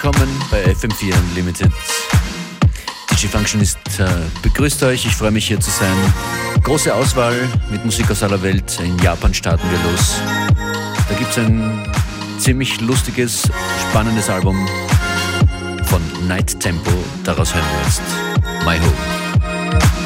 willkommen bei FM4 Unlimited. DJ Functionist äh, begrüßt euch, ich freue mich hier zu sein. Große Auswahl mit Musik aus aller Welt. In Japan starten wir los. Da gibt es ein ziemlich lustiges, spannendes Album von Night Tempo. Daraus hören wir jetzt My Home.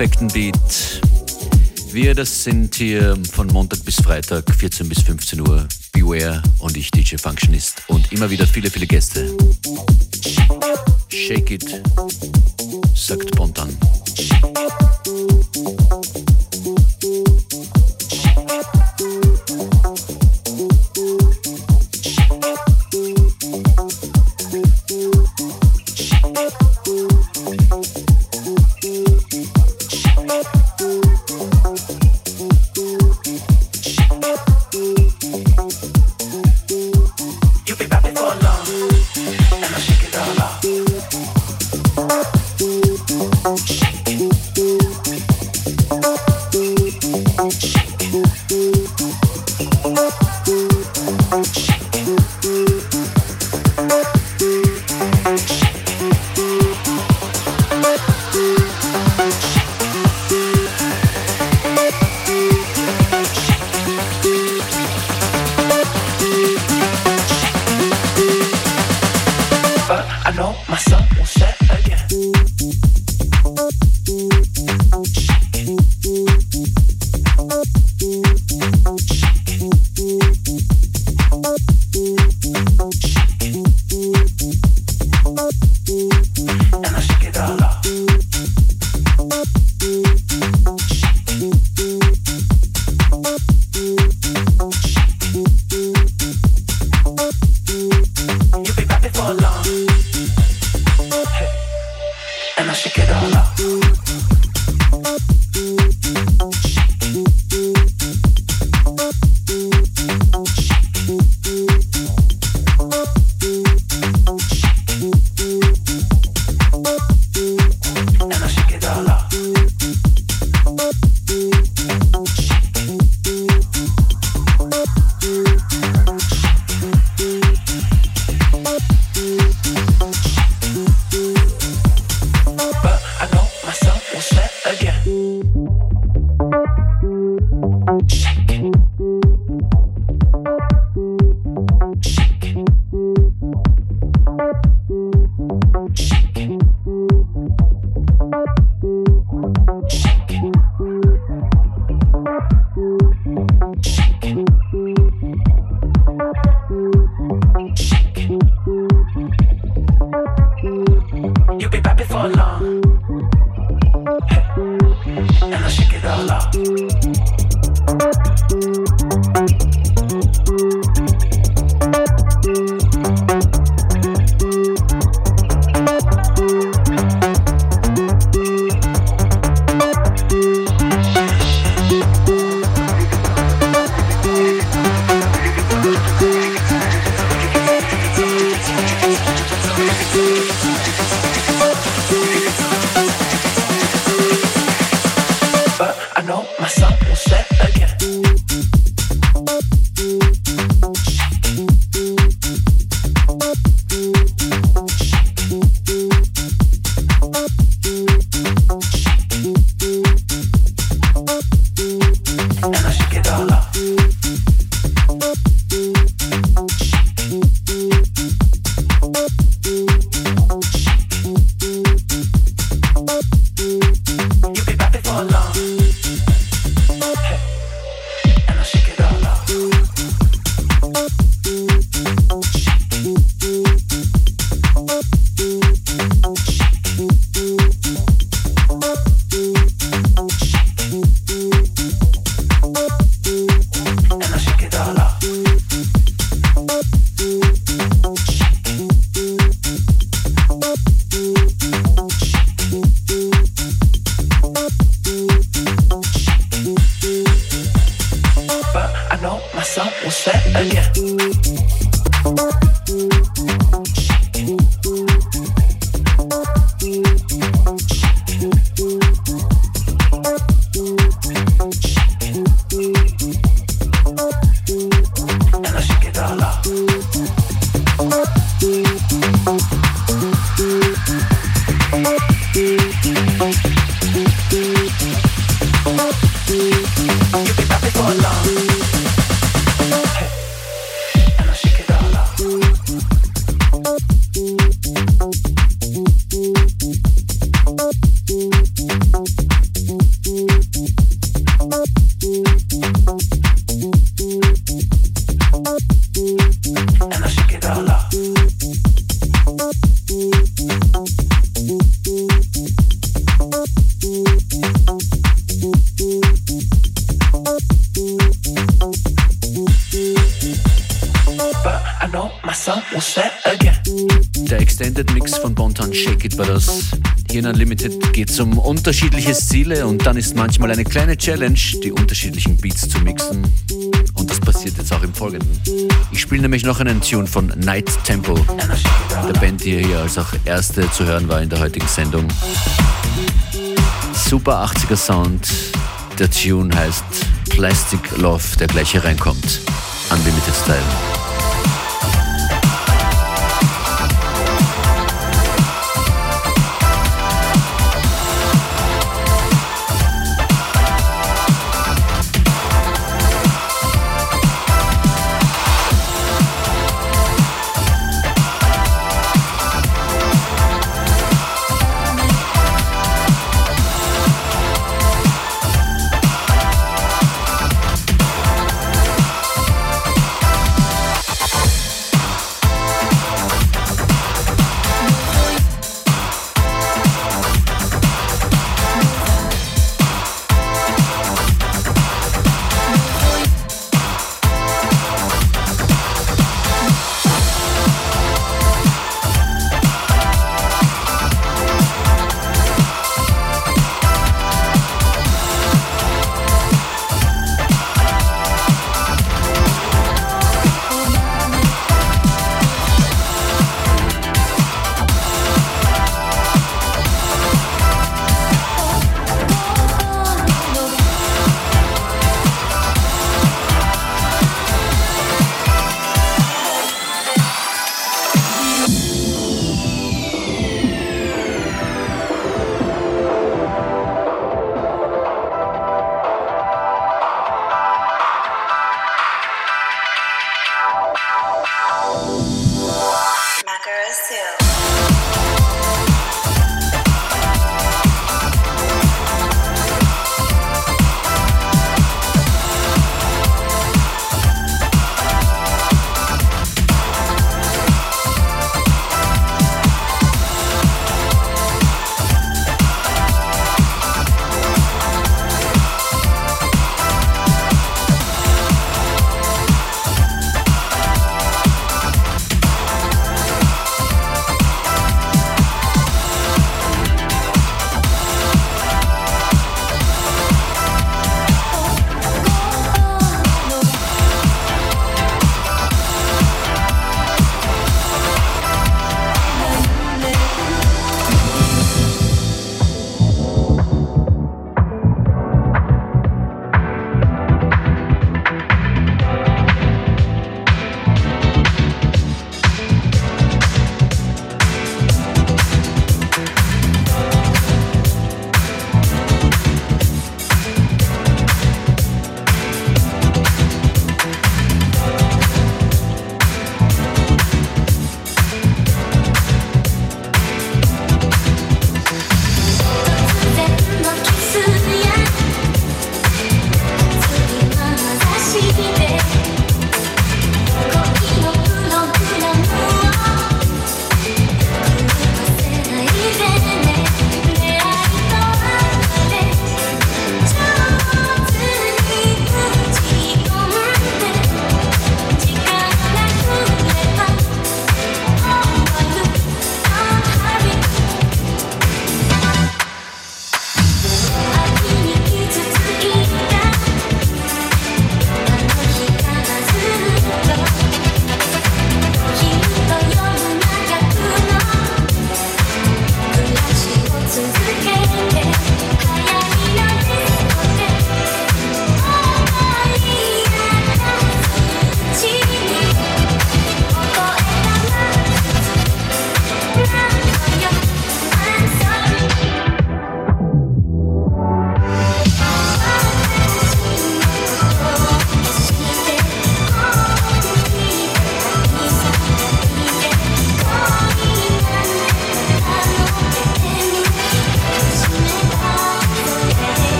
Perfekten Beat. Wir, das sind hier von Montag bis Freitag, 14 bis 15 Uhr. Beware und ich, DJ Functionist. Und immer wieder viele, viele Gäste. Shake it, Ziele und dann ist manchmal eine kleine Challenge, die unterschiedlichen Beats zu mixen. Und das passiert jetzt auch im Folgenden. Ich spiele nämlich noch einen Tune von Night Temple, der Band, die hier als auch erste zu hören war in der heutigen Sendung. Super 80er Sound. Der Tune heißt Plastic Love, der gleich hier reinkommt. Unlimited Style.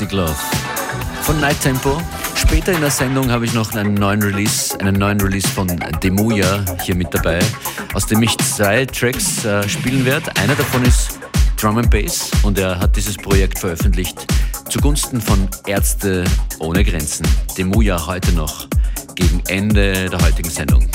Plastic Love von Night Tempo. Später in der Sendung habe ich noch einen neuen Release, einen neuen Release von Demuya hier mit dabei, aus dem ich zwei Tracks äh, spielen werde. Einer davon ist Drum and Bass und er hat dieses Projekt veröffentlicht zugunsten von Ärzte ohne Grenzen. Demuya heute noch gegen Ende der heutigen Sendung.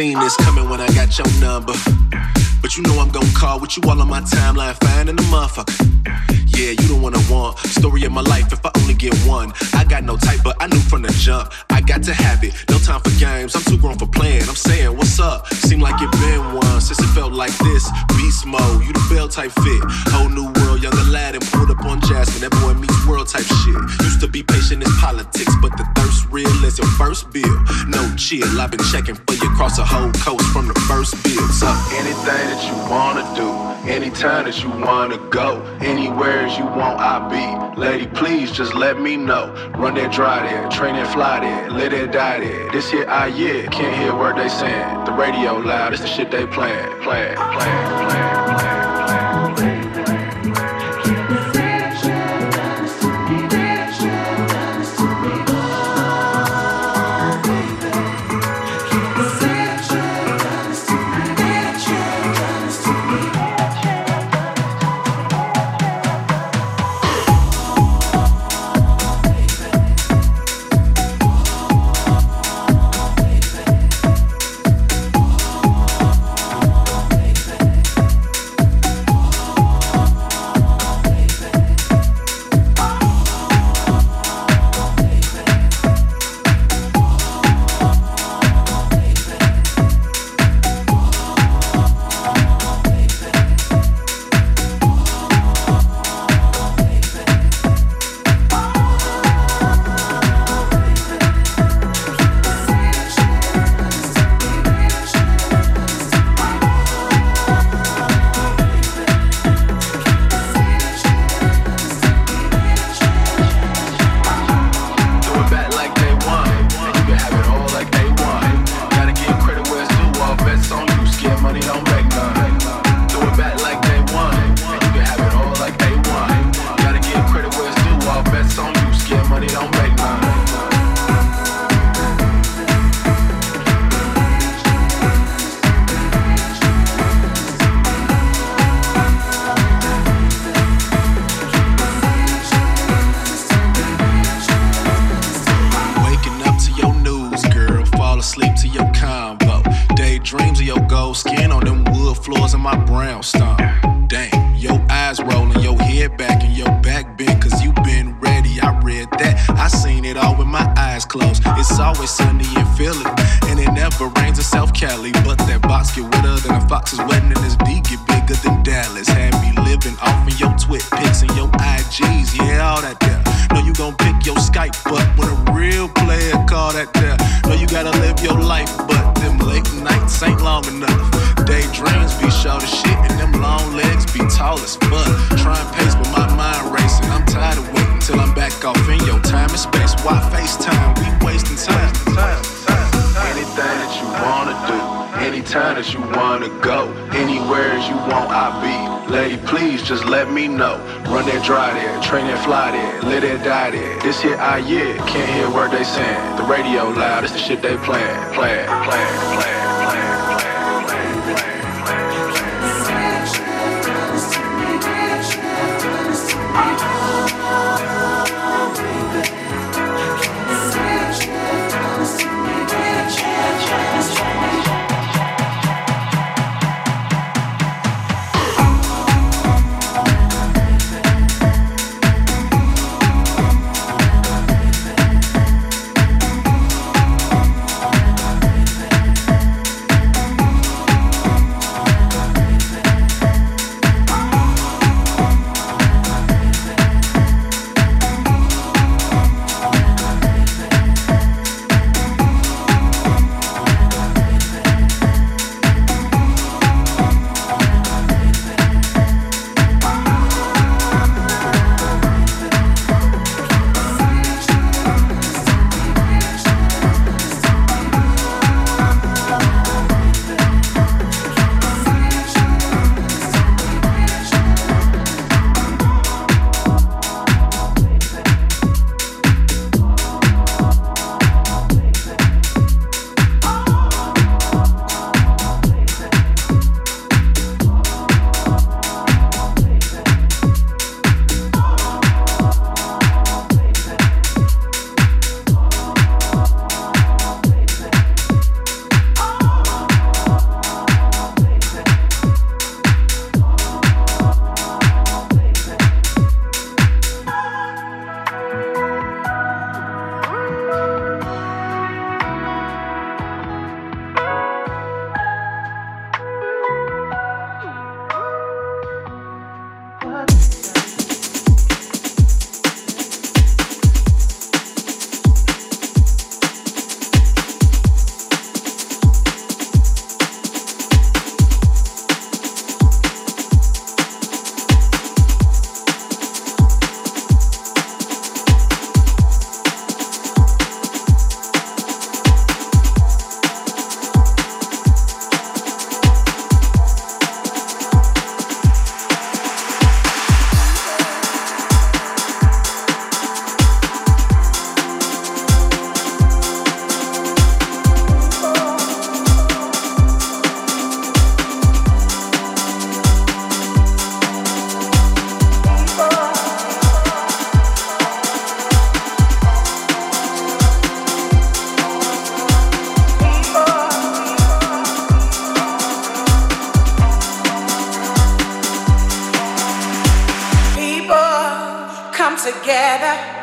Seen this coming when I got your number. But you know I'm gonna call with you all on my timeline, finding a motherfucker. Yeah, you don't wanna want story of my life if I only get one. I got no type, but I knew from the jump I got to have it. No time for games, I'm too grown for playing. I'm saying, what's up? Seem like it been one since it felt like this. Beast mode, you the bell type fit. Whole new world, young Aladdin pulled up on Jasmine. That boy meets world type shit. Used to be patient in politics, but the thirst real as your first bill. No chill, I've been checking for you across the whole coast from the first bill. So anything that you wanna do, anytime that you wanna go, anywhere as you want, I be. Lady, please just let me know. Run that dry there, train that fly there, let it. This here I ah, yeah, can't hear what they saying. The radio loud, it's the shit they playing, playing, playing, playing, that there. Know you gon' pick your Skype, but when a real player call that there. Know you gotta live your life, but them late nights ain't long enough. Daydreams be short as shit, and them long legs be tall as fuck. Try and pace, but time that you wanna go. Anywhere you want, I be. Lady, please just let me know. Run that dry there, train that fly there, live that die there. This here I yeah, can't hear what they saying. The radio loud, it's the shit they playing, playing, playing, playing. Together.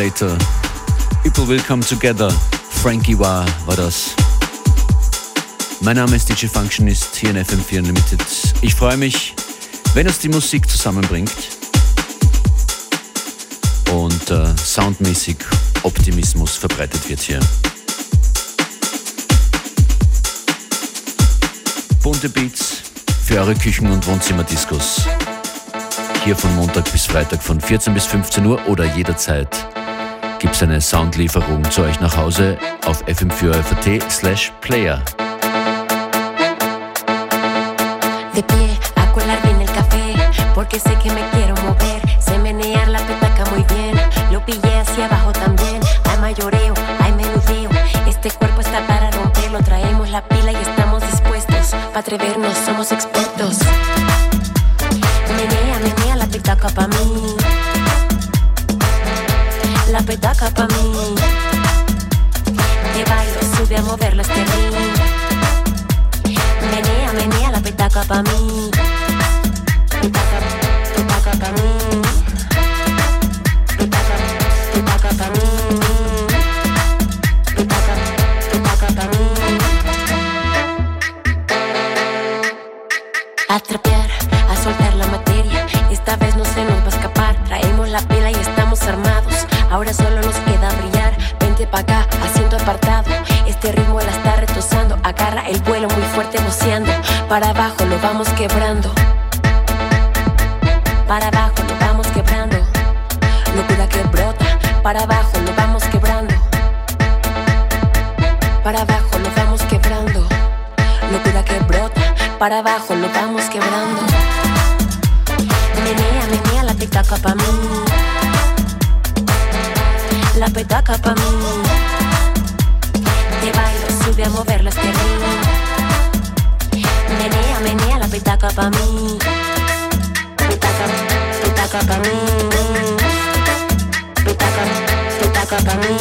Later. People Will Come Together. Frankie Wah war das. Mein Name ist DJ Functionist hier in FM4 Unlimited. Ich freue mich, wenn uns die Musik zusammenbringt und äh, soundmäßig Optimismus verbreitet wird hier. Bunte Beats für eure Küchen- und Wohnzimmerdiscos. Hier von Montag bis Freitag von 14 bis 15 Uhr oder jederzeit gibt es eine Soundlieferung zu euch nach Hause auf fm4fat slash player. De pie, a colar bien el café, porque sé que me quiero mover. Sé menear la petaca muy bien, lo pillé hacia abajo también. Hay mayoreo, hay menudeo, este cuerpo está para romperlo. Traemos la pila y estamos dispuestos. Para atrevernos, somos expertos. Menea, menea la petaca pa' mí la petaca pa' mí. Te bailo, sube a moverlo este ring. Menea, menea la petaca pa' mí. Petaca, petaca pa' mí. Este ritmo la está retosando. Agarra el vuelo muy fuerte, boceando. Para abajo lo vamos quebrando. Para abajo lo vamos quebrando. Locura que brota. Para abajo lo vamos quebrando. Para abajo lo vamos quebrando. Locura que brota. Para abajo lo vamos quebrando. Menea, menea la petaca pa' mí. La petaca pa' mí. Sube a mover las piernas. Menea, menea la petaca pa' mí. Petaca, petaca pa' mí. Petaca, petaca pa' mí.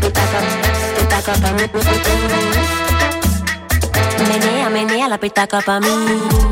Petaca, petaca pa' mí. Menea, menea la petaca pa' mí.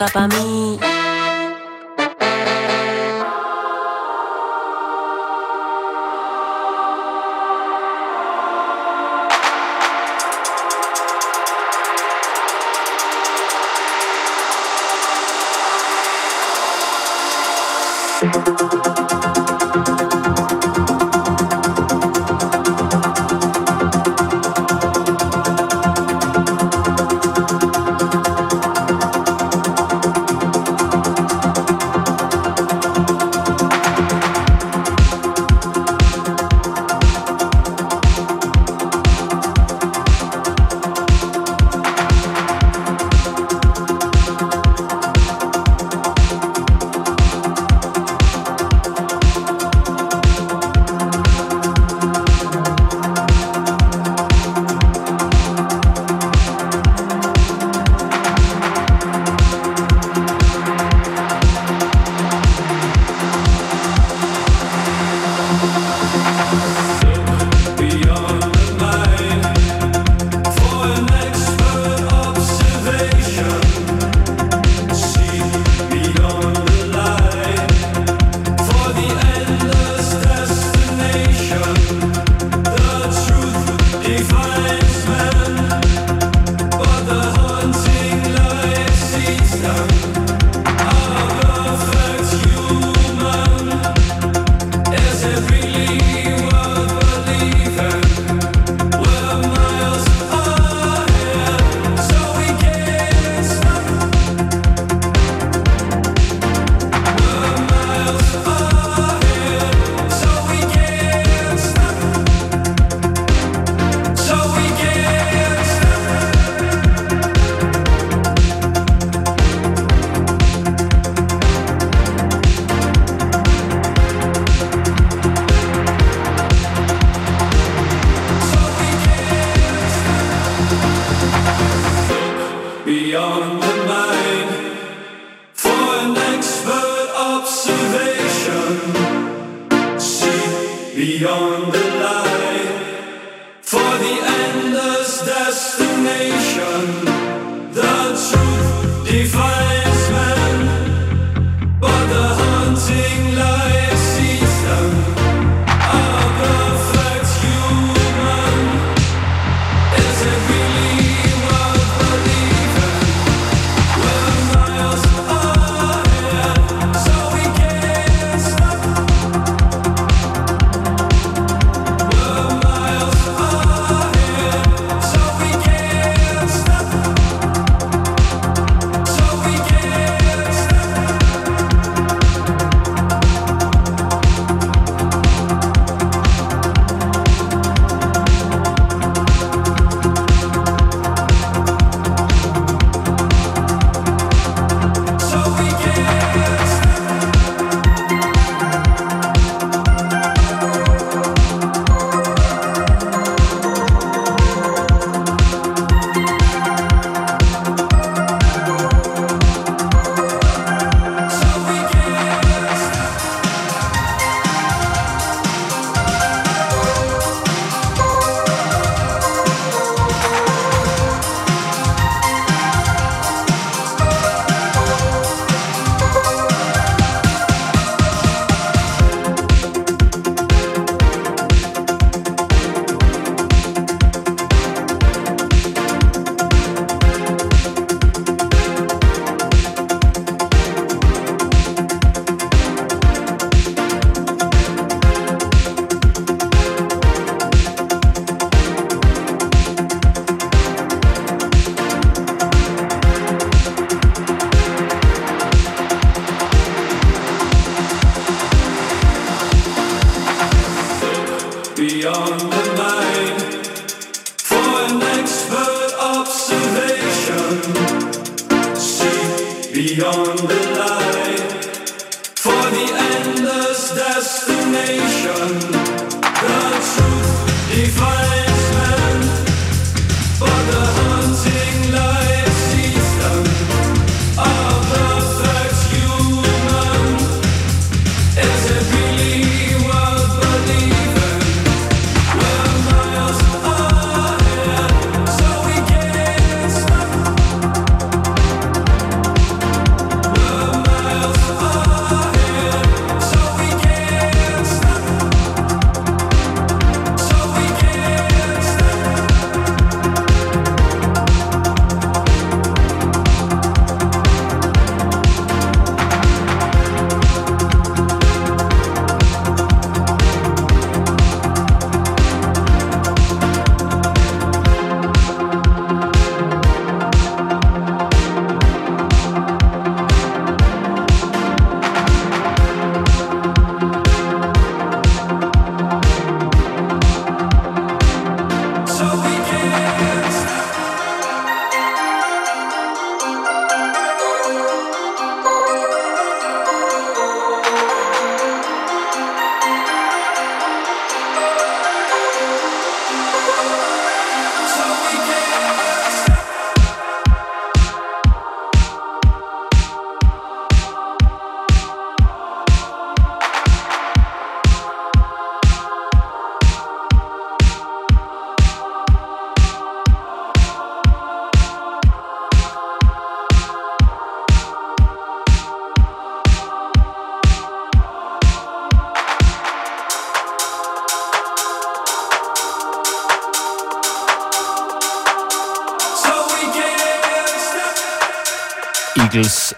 toca pa' mí.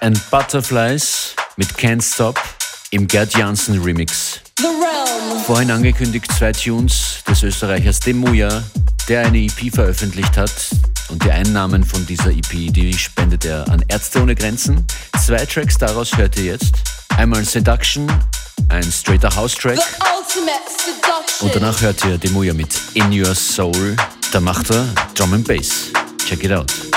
And Butterflies mit Can't Stop im Gerd Janssen Remix. Vorhin angekündigt zwei Tunes des Österreichers Demuya, der eine EP veröffentlicht hat und die Einnahmen von dieser EP, die spendet er an Ärzte ohne Grenzen. Zwei Tracks daraus hört ihr jetzt. Einmal Seduction, ein straighter House-Track. Und danach hört ihr Demuya mit In Your Soul. Da macht er Drum and Bass. Check it out.